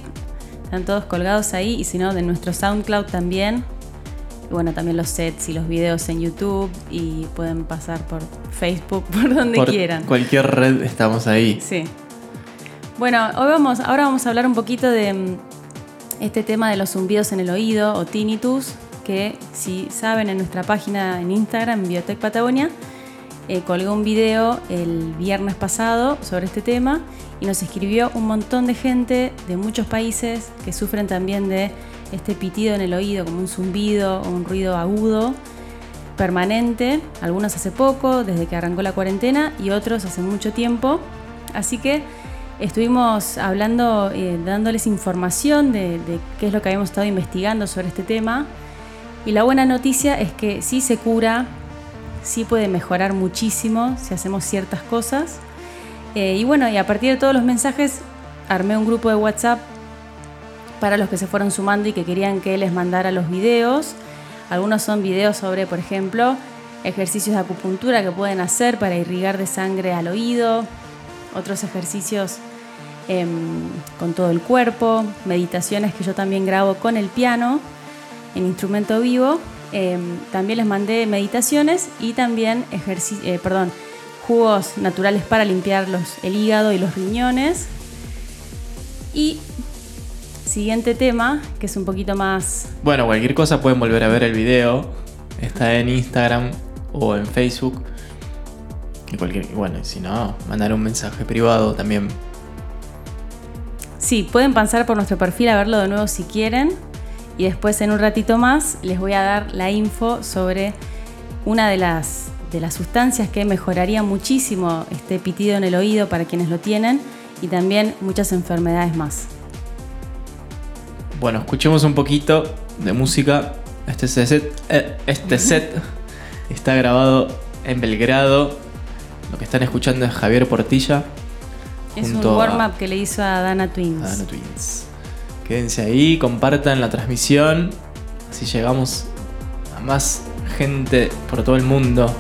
Están todos colgados ahí. Y si no, de nuestro SoundCloud también. Y bueno, también los sets y los videos en YouTube. Y pueden pasar por Facebook, por donde Por quieran. cualquier red estamos ahí. Sí. Bueno, hoy vamos, ahora vamos a hablar un poquito de mm, este tema de los zumbidos en el oído o tinnitus, que si saben en nuestra página en Instagram, Biotech Patagonia, eh, un video el viernes pasado sobre este tema y nos escribió un montón de gente de muchos países que sufren también de este pitido en el oído, como un zumbido o un ruido agudo permanente, algunos hace poco, desde que arrancó la cuarentena, y otros hace mucho tiempo. Así que estuvimos hablando, eh, dándoles información de, de qué es lo que habíamos estado investigando sobre este tema. Y la buena noticia es que sí se cura, sí puede mejorar muchísimo si hacemos ciertas cosas. Eh, y bueno, y a partir de todos los mensajes, armé un grupo de WhatsApp para los que se fueron sumando y que querían que les mandara los videos. Algunos son videos sobre, por ejemplo, ejercicios de acupuntura que pueden hacer para irrigar de sangre al oído, otros ejercicios em, con todo el cuerpo, meditaciones que yo también grabo con el piano en instrumento vivo. Em, también les mandé meditaciones y también eh, perdón, jugos naturales para limpiar los, el hígado y los riñones. Y siguiente tema, que es un poquito más Bueno, cualquier cosa pueden volver a ver el video. Está en Instagram o en Facebook. Y cualquier, bueno, si no, mandar un mensaje privado también. Sí, pueden pasar por nuestro perfil a verlo de nuevo si quieren. Y después en un ratito más les voy a dar la info sobre una de las, de las sustancias que mejoraría muchísimo este pitido en el oído para quienes lo tienen y también muchas enfermedades más. Bueno, escuchemos un poquito de música. Este set, eh, este set está grabado en Belgrado. Lo que están escuchando es Javier Portilla. Es un warm-up que le hizo a Dana Twins. a Dano Twins. Quédense ahí, compartan la transmisión. Así llegamos a más gente por todo el mundo.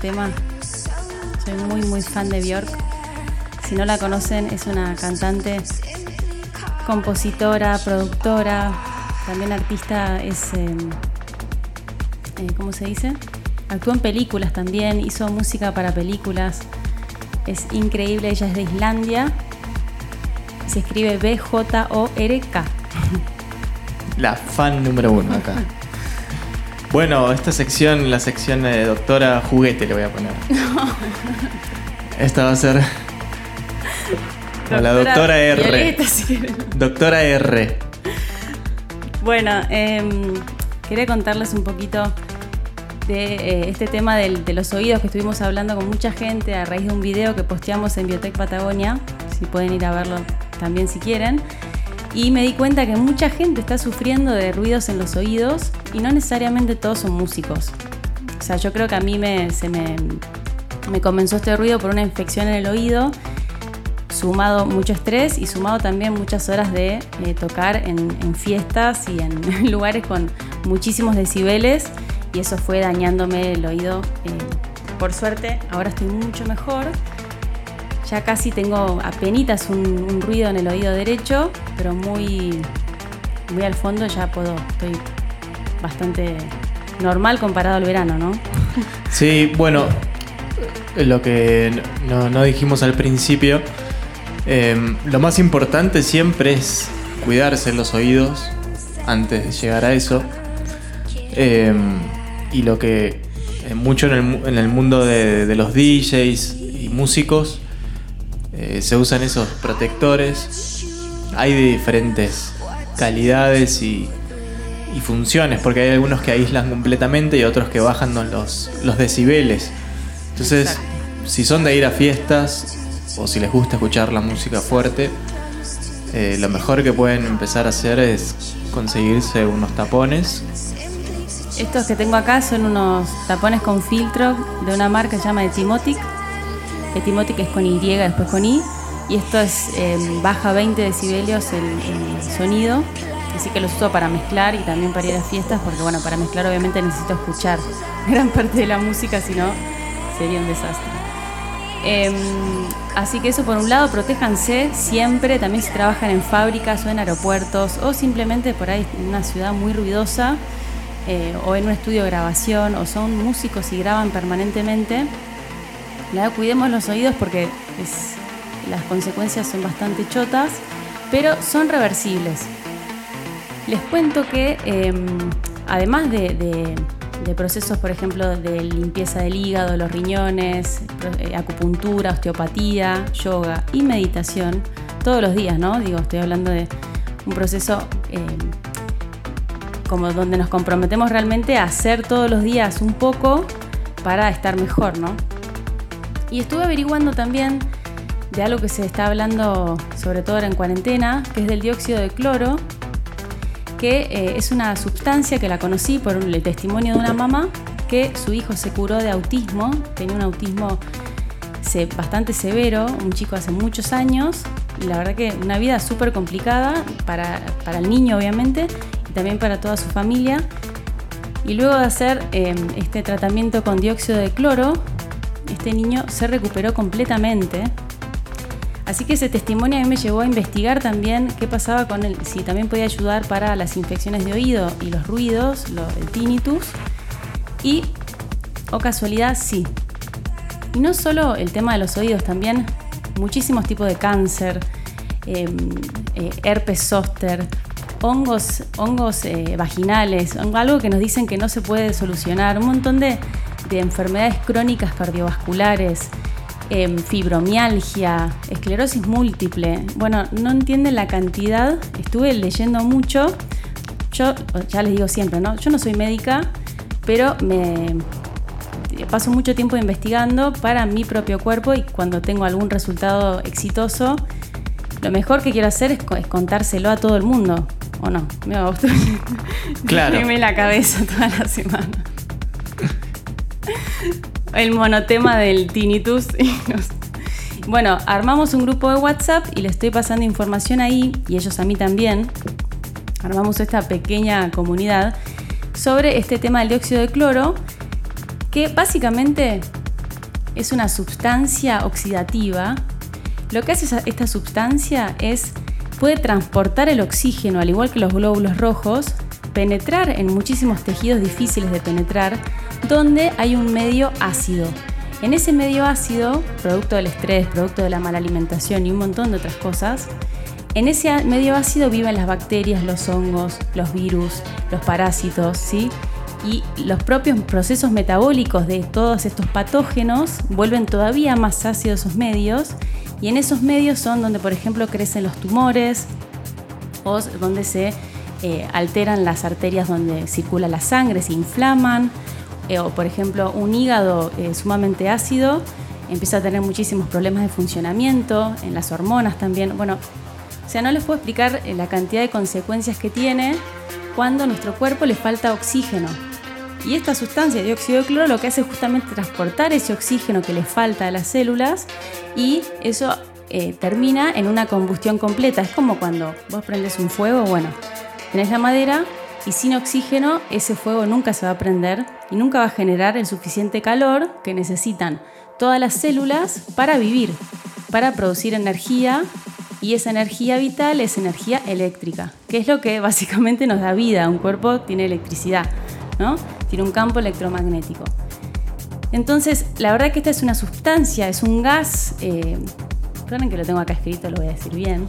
Tema. Soy muy, muy fan de Björk. Si no la conocen, es una cantante, compositora, productora, también artista, es, eh, eh, ¿cómo se dice? Actuó en películas también, hizo música para películas. Es increíble, ella es de Islandia. Se escribe B-J-O-R-K. La fan número uno acá. Bueno, esta sección, la sección de doctora juguete le voy a poner. Esta va a ser la doctora R. Violeta. Doctora R. Bueno, em, quería contarles un poquito de eh, este tema del- de los oídos que estuvimos hablando con mucha gente a raíz de un video que posteamos en Biotech Patagonia, si pueden ir a verlo también si quieren. Y me di cuenta que mucha gente está sufriendo de ruidos en los oídos y no necesariamente todos son músicos. O sea, yo creo que a mí me, se me, me comenzó este ruido por una infección en el oído sumado mucho estrés y sumado también muchas horas de eh, tocar en, en fiestas y en lugares con muchísimos decibeles y eso fue dañándome el oído. eh, por suerte, ahora estoy mucho mejor. Ya casi tengo apenas un, un ruido en el oído derecho, pero muy, muy al fondo ya puedo, estoy bastante normal comparado al verano, ¿no? Sí, bueno, lo que no, dijimos al principio, eh, lo más importante siempre es cuidarse los oídos antes de llegar a eso. Eh, y lo que eh, mucho en el, mundo de, de los DJs y músicos eh, se usan esos protectores. Hay de diferentes calidades y, y funciones, porque hay algunos que aíslan completamente y otros que bajan los, los decibeles. Entonces, si son de ir a fiestas o si les gusta escuchar la música fuerte, eh, lo mejor que pueden empezar a hacer es conseguirse unos tapones. Estos que tengo acá son unos tapones con filtro de una marca que se llama Etimotic. Etimotic es con Y, después con I. Y esto es eh, baja 20 decibelios el, el sonido. Así que los uso para mezclar y también para ir a fiestas, porque bueno, para mezclar obviamente necesito escuchar gran parte de la música, si no sería un desastre. Em, así que eso por un lado, protéjanse siempre, también si trabajan en fábricas o en aeropuertos o simplemente por ahí en una ciudad muy ruidosa eh, o en un estudio de grabación o son músicos y graban permanentemente. Cuidemos los oídos porque las consecuencias son bastante chotas, pero son reversibles. Les cuento que em, además de, procesos, por ejemplo, de limpieza del hígado, los riñones, eh, acupuntura, osteopatía, yoga y meditación, todos los días, ¿no? Digo, estoy hablando de un proceso em, como donde nos comprometemos realmente a hacer todos los días un poco para estar mejor, ¿no? Y estuve averiguando también de algo que se está hablando sobre todo ahora en cuarentena, que es del dióxido de cloro, que eh, es una sustancia que la conocí por el testimonio de una mamá que su hijo se curó de autismo, tenía un autismo bastante severo, un chico hace muchos años, y la verdad que una vida súper complicada para, para el niño obviamente, y también para toda su familia. Y luego de hacer eh, este tratamiento con dióxido de cloro, este niño se recuperó completamente. Así que ese testimonio a mí me llevó a investigar también qué pasaba con él, si también podía ayudar para las infecciones de oído y los ruidos, el tinnitus. Y, o casualidad, sí. Y no solo el tema de los oídos, también muchísimos tipos de cáncer, eh, eh, herpes zóster, hongos, hongos eh, vaginales, algo que nos dicen que no se puede solucionar, un montón de enfermedades crónicas cardiovasculares, em, fibromialgia, esclerosis múltiple. Bueno, no entienden la cantidad, estuve leyendo mucho. Yo, ya les digo siempre, ¿no? Yo no soy médica, pero me paso mucho tiempo investigando para mi propio cuerpo y cuando tengo algún resultado exitoso, lo mejor que quiero hacer es, co- es contárselo a todo el mundo. ¿O no? Me va a gustar. Claro. la cabeza toda la semana. El monotema del tinnitus. Bueno, armamos un grupo de WhatsApp y le estoy pasando información ahí, y ellos a mí también. Armamos esta pequeña comunidad sobre este tema del dióxido de cloro, que básicamente es una sustancia oxidativa. Lo que hace esta sustancia es puede transportar el oxígeno, al igual que los glóbulos rojos, penetrar en muchísimos tejidos difíciles de penetrar, donde hay un medio ácido. En ese medio ácido, producto del estrés, producto de la mala alimentación y un montón de otras cosas, en ese medio ácido viven las bacterias, los hongos, los virus, los parásitos, ¿sí? Y los propios procesos metabólicos de todos estos patógenos vuelven todavía más ácidos esos medios y en esos medios son donde, por ejemplo, crecen los tumores o donde se eh, alteran las arterias donde circula la sangre, se inflaman, eh, o por ejemplo un hígado eh, sumamente ácido empieza a tener muchísimos problemas de funcionamiento, en las hormonas también. Bueno, o sea, no les puedo explicar la cantidad de consecuencias que tiene cuando a nuestro cuerpo le falta oxígeno. Y esta sustancia, dióxido de cloro, lo que hace es justamente transportar ese oxígeno que le falta a las células y eso termina en una combustión completa. Es como cuando vos prendes un fuego, bueno, tenés la madera y sin oxígeno ese fuego nunca se va a prender y nunca va a generar el suficiente calor que necesitan todas las células para vivir, para producir energía y esa energía vital es energía eléctrica, que es lo que básicamente nos da vida. Un cuerpo tiene electricidad, ¿no? Tiene un campo electromagnético. Entonces, la verdad que esta es una sustancia, es un gas, eh, que lo tengo acá escrito, lo voy a decir bien.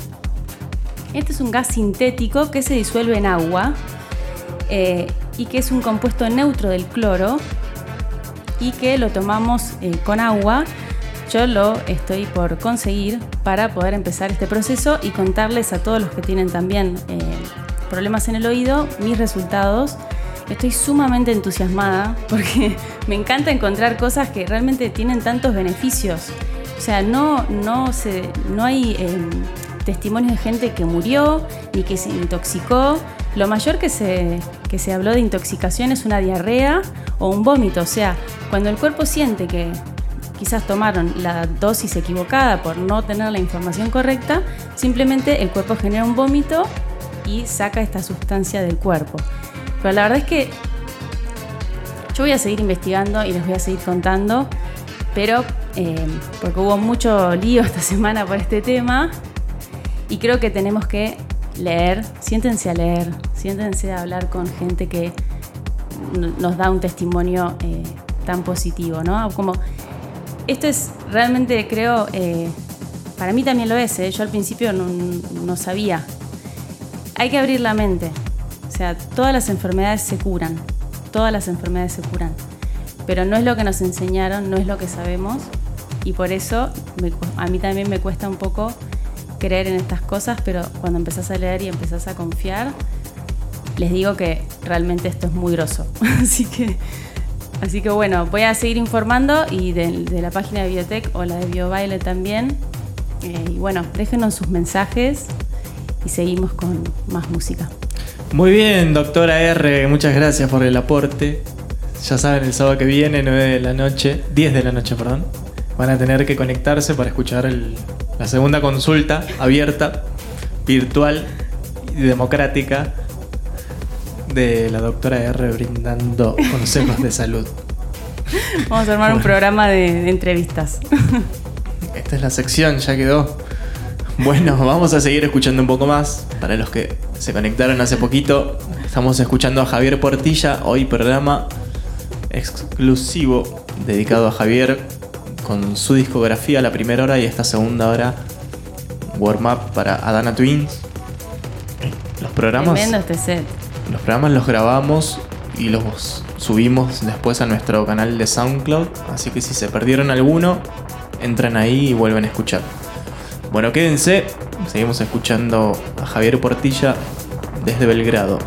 Este es un gas sintético que se disuelve en agua eh, y que es un compuesto neutro del cloro y que lo tomamos eh, con agua. Yo lo estoy por conseguir para poder empezar este proceso y contarles a todos los que tienen también eh, problemas en el oído mis resultados. Estoy sumamente entusiasmada porque me encanta encontrar cosas que realmente tienen tantos beneficios. O sea, no, no, se, no hay eh, testimonios de gente que murió ni que se intoxicó. Lo mayor que se, que se habló de intoxicación es una diarrea o un vómito. O sea, cuando el cuerpo siente que quizás tomaron la dosis equivocada por no tener la información correcta, simplemente el cuerpo genera un vómito y saca esta sustancia del cuerpo. Pero la verdad es que yo voy a seguir investigando y les voy a seguir contando, pero eh, porque hubo mucho lío esta semana por este tema y creo que tenemos que leer, siéntense a leer, siéntense a hablar con gente que nos da un testimonio eh, tan positivo, ¿no? Como esto es realmente, creo, eh, para mí también lo es, ¿eh? yo al principio no, sabía. Hay que abrir la mente, o sea, todas las enfermedades se curan, todas las enfermedades se curan, pero no es lo que nos enseñaron, no es lo que sabemos y por eso a mí también me cuesta un poco creer en estas cosas, pero cuando empezás a leer y empezás a confiar, les digo que realmente esto es muy grosso. Así que, así que bueno, voy a seguir informando y de, la página de Biotech o la de BioBaile también. Eh, y bueno, déjenos sus mensajes y seguimos con más música. Muy bien, doctora R, muchas gracias por el aporte. Ya saben, el sábado que viene, 9 de la noche, 10 de la noche, perdón, van a tener que conectarse para escuchar el- la segunda consulta abierta, virtual y democrática de la doctora R brindando consejos de salud. Vamos a armar un programa de, de entrevistas. Esta es la sección, ya quedó. Bueno, vamos a seguir escuchando un poco más. Para los que se conectaron hace poquito, estamos escuchando a Javier Portilla. Hoy programa exclusivo dedicado a Javier con su discografía, la primera hora y esta segunda hora, warm up para Adana Twins. Los programas, Tremendo este set. los programas los grabamos y los subimos después a nuestro canal de SoundCloud. Así que si se perdieron alguno, entran ahí y vuelven a escuchar. Bueno, quédense. Seguimos escuchando a Javier Portilla desde Belgrado.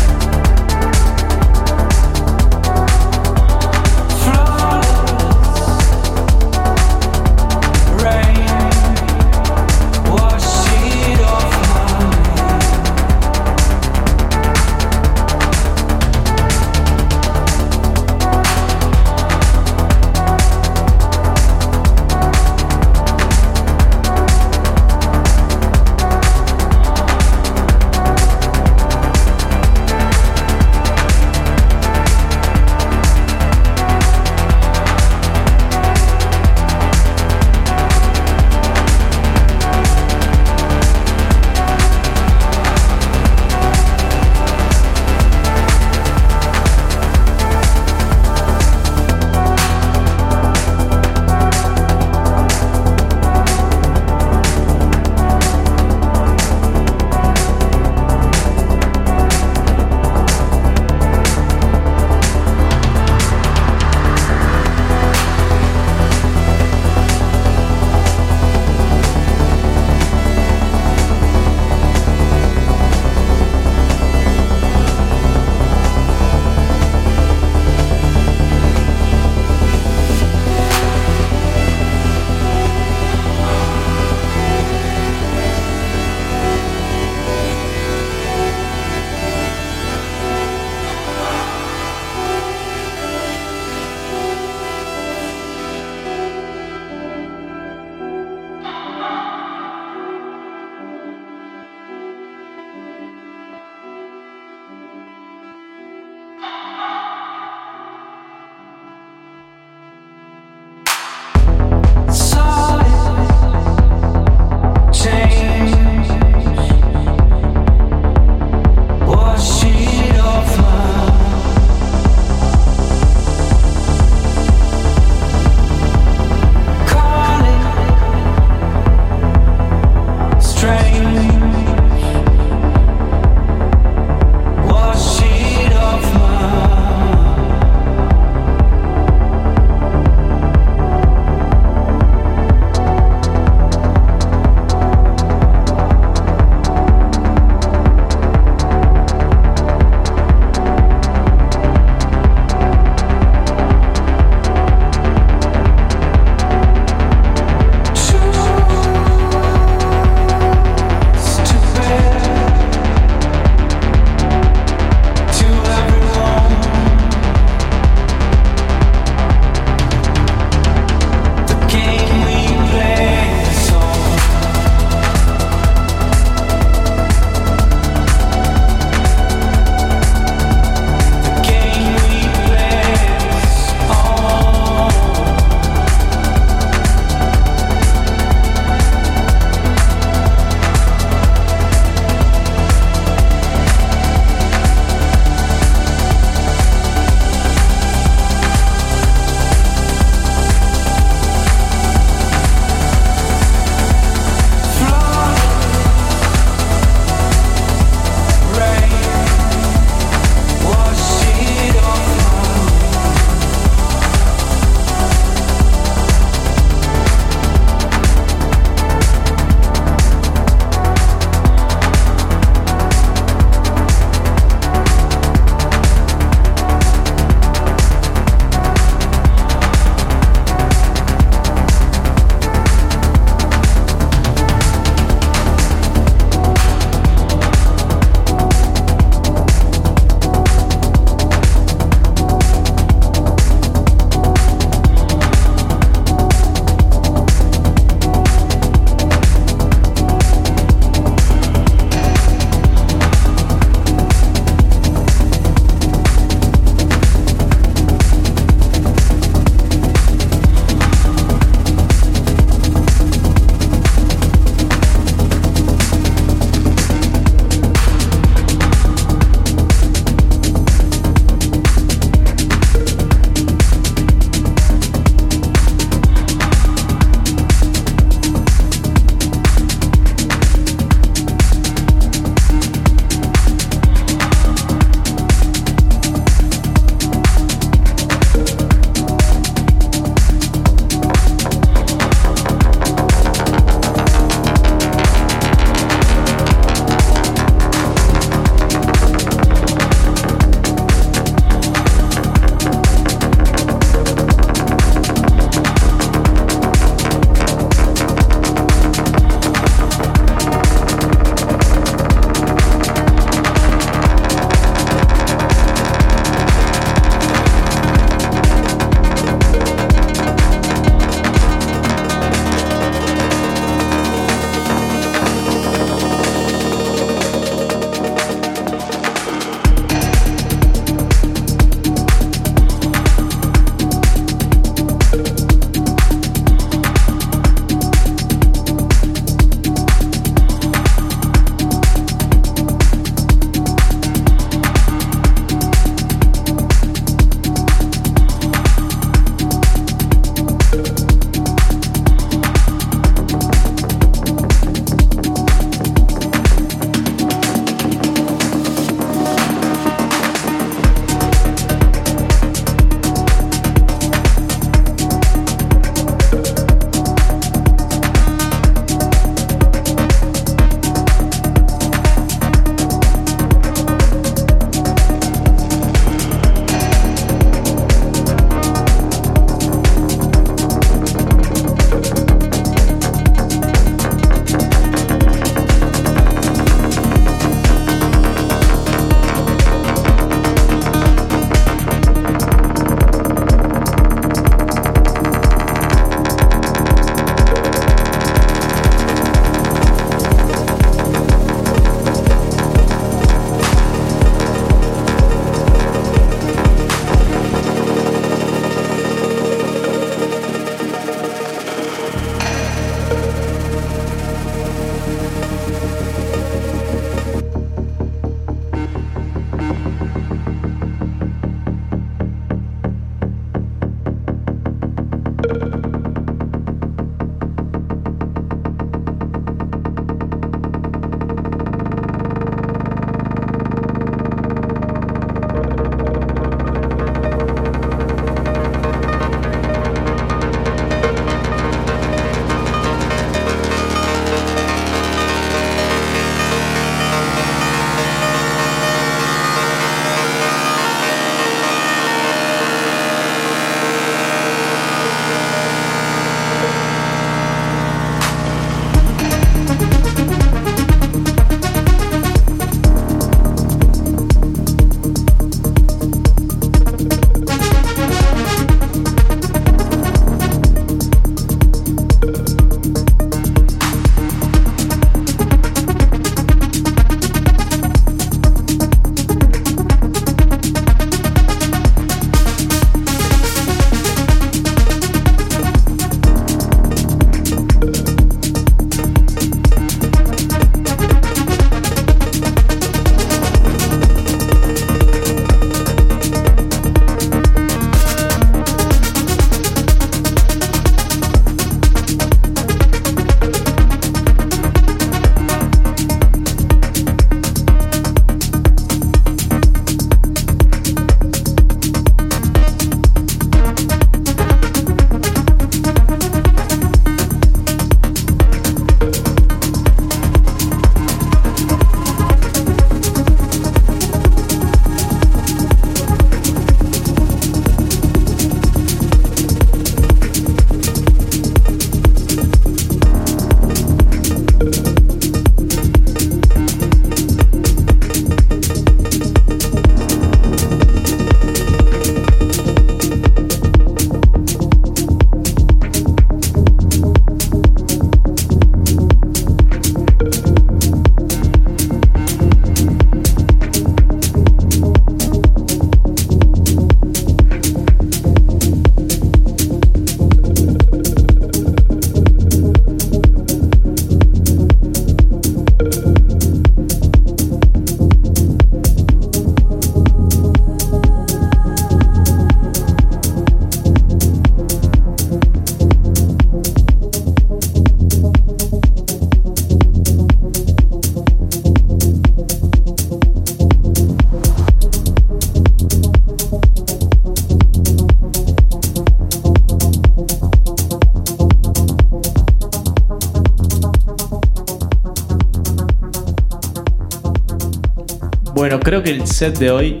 Bueno, creo que el set de hoy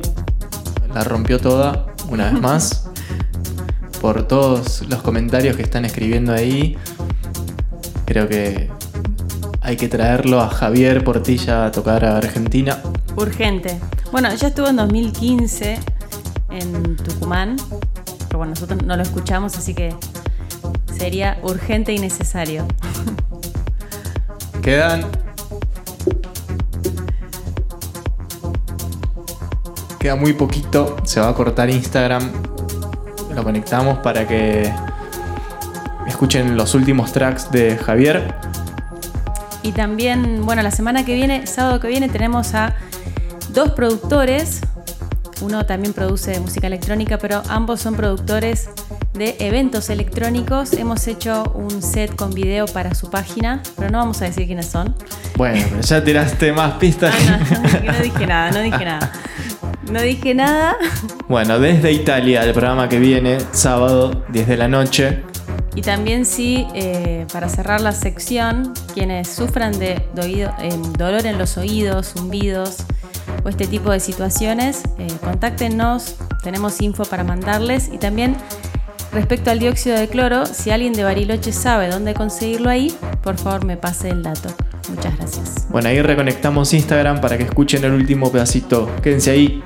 la rompió toda, una vez más. Por todos los comentarios que están escribiendo ahí. Creo que hay que traerlo a Javier Portilla a tocar a Argentina. Urgente. Bueno, ya estuvo en 2015 en Tucumán. Pero bueno, nosotros no lo escuchamos, así que sería urgente y necesario. Quedan. Queda muy poquito. Se va a cortar Instagram. Lo conectamos para que escuchen los últimos tracks de Javier. Y también, bueno, la semana que viene, sábado que viene, tenemos a dos productores. Uno también produce música electrónica, pero ambos son productores de eventos electrónicos. Hemos hecho un set con video para su página, pero no vamos a decir quiénes son. Bueno, pero ya tiraste más pistas. Ah, no, no dije nada, no dije nada. No dije nada. Bueno, desde Italia, el programa que viene, sábado, 10 de la noche. Y también sí, eh, para cerrar la sección, quienes sufran de, eh, dolor en los oídos, zumbidos o este tipo de situaciones, eh, contáctenos, tenemos info para mandarles. Y también respecto al dióxido de cloro, si alguien de Bariloche sabe dónde conseguirlo ahí, por favor me pase el dato. Muchas gracias. Bueno, ahí reconectamos Instagram para que escuchen el último pedacito. Quédense ahí.